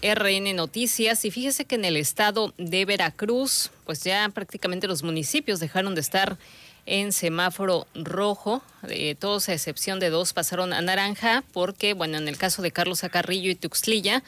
RN Noticias. Y fíjese que en el estado de Veracruz, pues ya prácticamente los municipios dejaron de estar en semáforo rojo, eh, todos a excepción de dos pasaron a naranja porque, bueno, en el caso de Carlos Acarrillo y Tuxtlilla,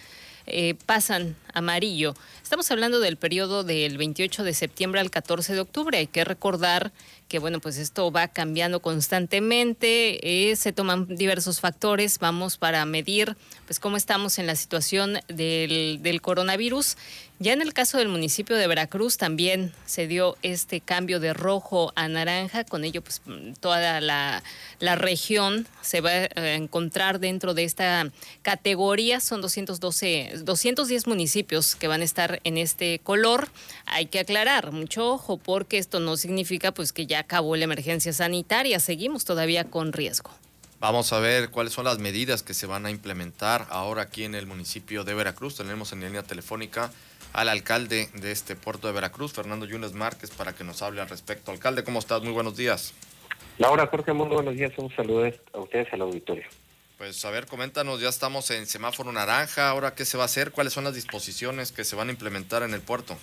eh, pasan amarillo. Estamos hablando del periodo del 28 de septiembre al 14 de octubre. Hay que recordar que bueno, pues esto va cambiando constantemente, eh, se toman diversos factores, vamos para medir pues cómo estamos en la situación del, del coronavirus. Ya en el caso del municipio de Veracruz también se dio este cambio de rojo a naranja, con ello pues toda la, la región se va a encontrar dentro de esta categoría, son 212, 210 municipios que van a estar en este color. Hay que aclarar, mucho ojo, porque esto no significa pues que ya acabó la emergencia sanitaria, seguimos todavía con riesgo. Vamos a ver cuáles son las medidas que se van a implementar ahora aquí en el municipio de Veracruz. Tenemos en línea telefónica al alcalde de este puerto de Veracruz, Fernando Yunes Márquez, para que nos hable al respecto. Alcalde, ¿cómo estás? Muy buenos días. Laura, Jorge, muy buenos días. Un saludo a ustedes al auditorio. Pues a ver, coméntanos, ya estamos en semáforo naranja, ahora qué se va a hacer, cuáles son las disposiciones que se van a implementar en el puerto.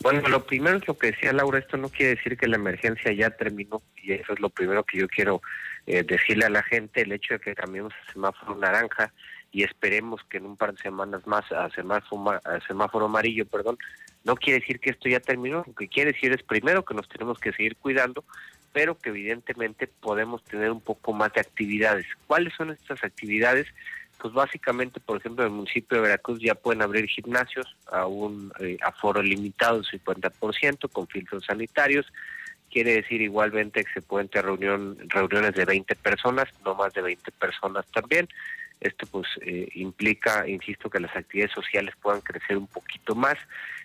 Bueno, lo primero es lo que decía Laura, esto no quiere decir que la emergencia ya terminó y eso es lo primero que yo quiero eh, decirle a la gente, el hecho de que cambiemos a semáforo naranja y esperemos que en un par de semanas más a semáforo, a semáforo amarillo, perdón, no quiere decir que esto ya terminó, lo que quiere decir es primero que nos tenemos que seguir cuidando, pero que evidentemente podemos tener un poco más de actividades. ¿Cuáles son estas actividades? Pues básicamente, por ejemplo, en el municipio de Veracruz ya pueden abrir gimnasios a un eh, aforo limitado, 50%, con filtros sanitarios. Quiere decir igualmente que se pueden tener reunión, reuniones de 20 personas, no más de 20 personas también. Esto pues eh, implica, insisto, que las actividades sociales puedan crecer un poquito más.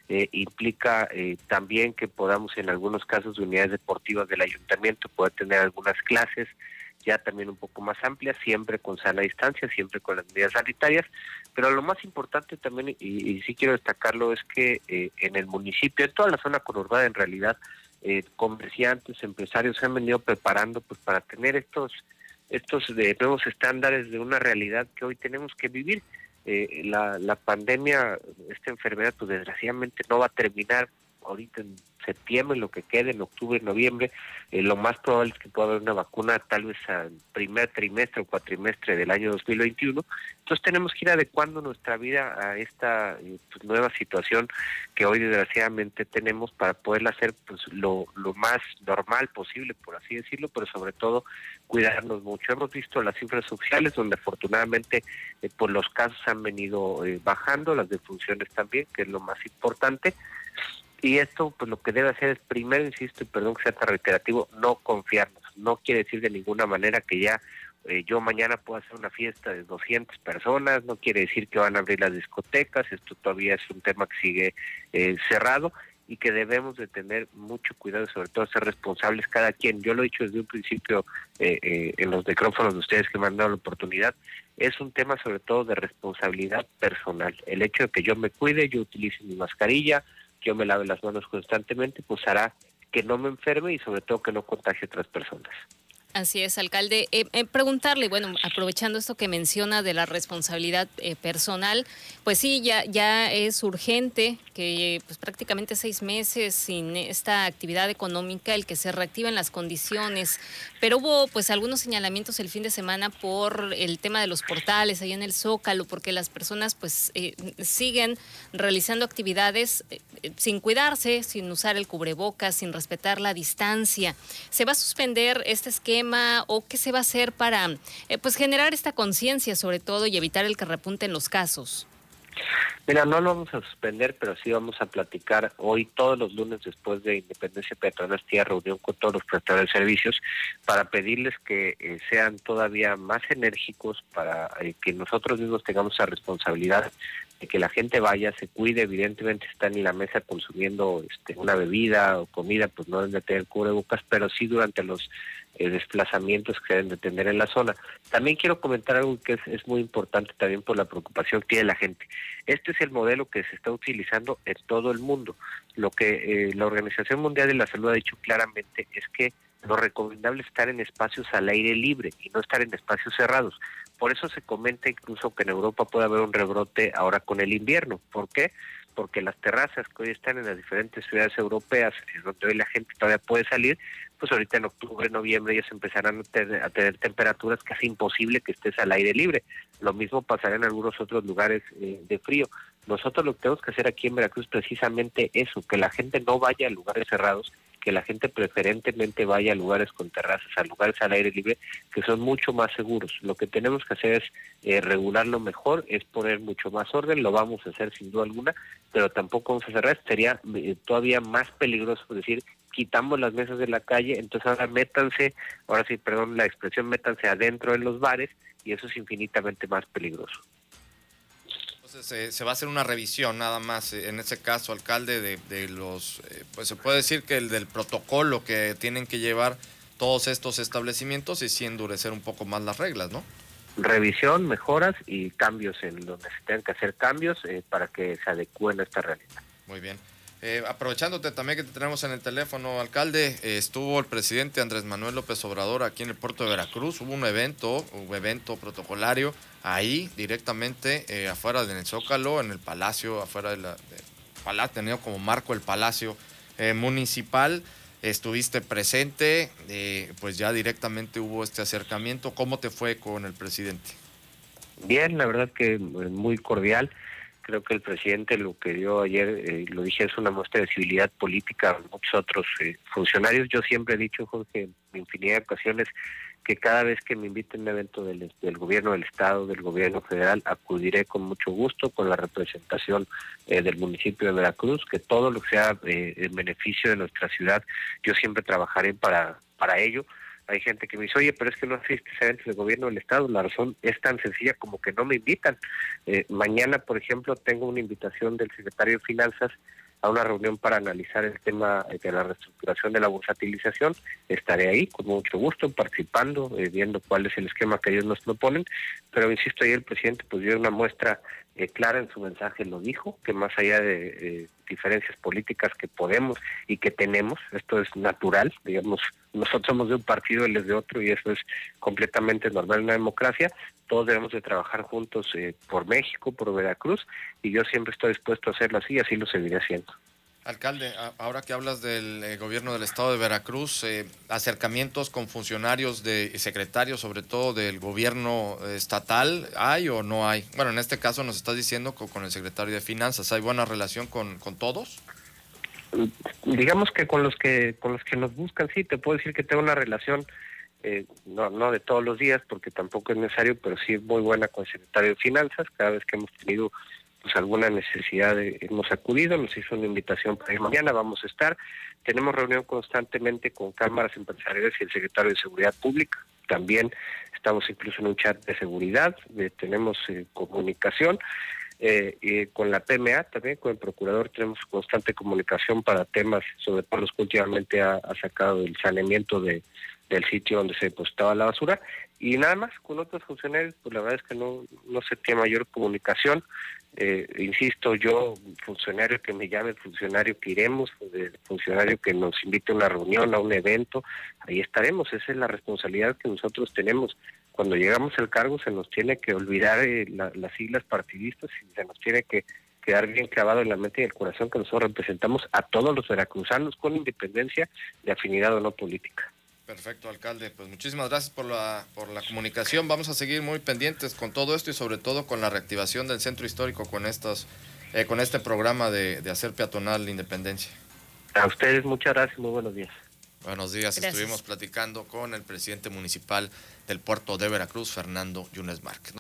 Eh, implica también que podamos en algunos casos de unidades deportivas del ayuntamiento poder tener algunas clases ya también un poco más amplia, siempre con sana distancia, siempre con las medidas sanitarias, pero lo más importante también, y, sí quiero destacarlo, es que eh, en el municipio, en toda la zona conurbada en realidad, eh, comerciantes, empresarios se han venido preparando pues para tener estos estos de nuevos estándares de una realidad que hoy tenemos que vivir. Eh, la, la pandemia, esta enfermedad, pues desgraciadamente no va a terminar ahorita en septiembre, lo que quede en octubre, noviembre, eh, lo más probable es que pueda haber una vacuna tal vez al primer trimestre o cuatrimestre del año 2021. Entonces tenemos que ir adecuando nuestra vida a esta eh, pues, nueva situación que hoy desgraciadamente tenemos para poderla hacer pues, lo, lo más normal posible, por así decirlo, pero sobre todo cuidarnos mucho. Hemos visto las cifras sociales donde afortunadamente eh, pues, los casos han venido bajando, las defunciones también, que es lo más importante y esto, pues lo que debe hacer es, primero, insisto, y perdón que sea tan reiterativo, no confiarnos. No quiere decir de ninguna manera que ya eh, yo mañana puedo hacer una fiesta de 200 personas, no quiere decir que van a abrir las discotecas, esto todavía es un tema que sigue eh, cerrado y que debemos de tener mucho cuidado, sobre todo ser responsables cada quien. Yo lo he dicho desde un principio eh, en los micrófonos de ustedes que me han dado la oportunidad, es un tema sobre todo de responsabilidad personal. El hecho de que yo me cuide, yo utilice mi mascarilla, yo me lave las manos constantemente, pues hará que no me enferme y sobre todo que no contagie a otras personas. Así es, alcalde. Eh, eh, preguntarle, bueno, aprovechando esto que menciona de la responsabilidad eh, personal, pues sí, ya, ya es urgente que pues prácticamente seis meses sin esta actividad económica, el que se reactiven las condiciones, pero hubo pues algunos señalamientos el fin de semana por el tema de los portales ahí en el Zócalo, porque las personas pues siguen realizando actividades sin cuidarse, sin usar el cubrebocas, sin respetar la distancia. ¿Se va a suspender este esquema? O qué se va a hacer para eh, pues generar esta conciencia sobre todo y evitar el que repunten los casos? Mira, no lo vamos a suspender, pero sí vamos a platicar hoy todos los lunes después de Independencia Peatonal Tía reunión con todos los prestadores de servicios para pedirles que eh, sean todavía más enérgicos para eh, que nosotros mismos tengamos esa responsabilidad de que la gente vaya, se cuide, evidentemente están en la mesa consumiendo este, una bebida o comida, pues no deben de tener cubrebocas, pero sí durante los eh, desplazamientos que deben de tener en la zona. También quiero comentar algo que es, muy importante también por la preocupación que tiene la gente. Este es el modelo que se está utilizando en todo el mundo. Lo que eh, la Organización Mundial de la Salud ha dicho claramente es que lo recomendable es estar en espacios al aire libre y no estar en espacios cerrados. Por eso se comenta incluso que en Europa puede haber un rebrote ahora con el invierno. ¿Por qué? Porque las terrazas que hoy están en las diferentes ciudades europeas, donde hoy la gente todavía puede salir, pues ahorita en octubre, noviembre se empezarán a tener, a tener temperaturas casi imposible que estés al aire libre. Lo mismo pasará en algunos otros lugares eh, de frío. Nosotros lo que tenemos que hacer aquí en Veracruz precisamente eso, que la gente no vaya a lugares cerrados, que la gente preferentemente vaya a lugares con terrazas, a lugares al aire libre, que son mucho más seguros. Lo que tenemos que hacer es eh, regularlo mejor, es poner mucho más orden, lo vamos a hacer sin duda alguna, pero tampoco vamos a cerrar, sería eh, todavía más peligroso decir quitamos las mesas de la calle, entonces ahora métanse, ahora sí, perdón la expresión, métanse adentro en los bares y eso es infinitamente más peligroso. Entonces se va a hacer una revisión nada más, eh, en ese caso, alcalde, de, los, eh, pues se puede decir que el del protocolo que tienen que llevar todos estos establecimientos y sí endurecer un poco más las reglas, ¿no? Revisión, mejoras y cambios en donde se tengan que hacer cambios eh, para que se adecúen a esta realidad. Muy bien. Eh, aprovechándote también que te tenemos en el teléfono, alcalde, eh, estuvo el presidente Andrés Manuel López Obrador aquí en el puerto de Veracruz. Hubo un evento, un evento protocolario ahí directamente eh, afuera del Zócalo, en el palacio, afuera del palacio, tenido como marco el palacio municipal. Estuviste presente, pues ya directamente hubo este acercamiento. ¿Cómo te fue con el presidente? Bien, la verdad que muy cordial Creo que el presidente lo que dio ayer, eh, lo dije, es una muestra de civilidad política a muchos otros eh, funcionarios. Yo siempre he dicho, Jorge, en infinidad de ocasiones, que cada vez que me inviten a un evento del, gobierno del Estado, del gobierno federal, acudiré con mucho gusto con la representación eh, del municipio de Veracruz, que todo lo que sea en beneficio de nuestra ciudad, yo siempre trabajaré para, para ello hay gente que me dice, oye, pero es que no asistes a eventos del gobierno del Estado. La razón es tan sencilla como que no me invitan. Eh, mañana, por ejemplo, tengo una invitación del secretario de Finanzas a una reunión para analizar el tema de la reestructuración de la bursatilización. Estaré ahí con mucho gusto participando, eh, viendo cuál es el esquema que ellos nos proponen. Pero insisto, ahí el presidente pues dio una muestra eh, clara en su mensaje, lo dijo, que más allá de diferencias políticas que podemos y que tenemos, esto es natural, digamos, nosotros somos de un partido, él es de otro y eso es completamente normal en una democracia, todos debemos de trabajar juntos eh, por México, por Veracruz y yo siempre estoy dispuesto a hacerlo así y así lo seguiré haciendo. Alcalde, ahora que hablas del eh, gobierno del estado de Veracruz, eh, acercamientos con funcionarios de secretarios, sobre todo del gobierno estatal, ¿hay o no hay? Bueno, en este caso nos estás diciendo con, con el secretario de Finanzas, ¿hay buena relación con, con, todos? Digamos que con los que con los que nos buscan, sí, te puedo decir que tengo una relación, eh, no, no de todos los días, porque tampoco es necesario, pero sí muy buena con el secretario de Finanzas, cada vez que hemos tenido pues alguna necesidad hemos acudido, nos hizo una invitación para ir mañana, vamos a estar. Tenemos reunión constantemente con cámaras empresariales y el secretario de Seguridad Pública. También estamos incluso en un chat de seguridad, tenemos eh, comunicación. Eh, con la PMA también, con el procurador tenemos constante comunicación para temas, sobre todo los que últimamente ha, sacado el saneamiento de, del sitio donde se depositaba la basura. Y nada más, con otros funcionarios, pues la verdad es que no, no se tiene mayor comunicación. Eh, insisto, yo, funcionario que me llame, funcionario que iremos, funcionario que nos invite a una reunión, a un evento, ahí estaremos. Esa es la responsabilidad que nosotros tenemos. Cuando llegamos al cargo se nos tiene que olvidar eh, las siglas partidistas y se nos tiene que quedar bien clavado en la mente y el corazón que nosotros representamos a todos los veracruzanos con independencia de afinidad o no política. Perfecto, alcalde. Pues muchísimas gracias por la, por la comunicación. Vamos a seguir muy pendientes con todo esto y sobre todo con la reactivación del centro histórico con estos, eh, con este programa de, hacer peatonal la independencia. A ustedes muchas gracias, muy buenos días. Buenos días, estuvimos platicando con el presidente municipal del puerto de Veracruz, Fernando Yunes Márquez.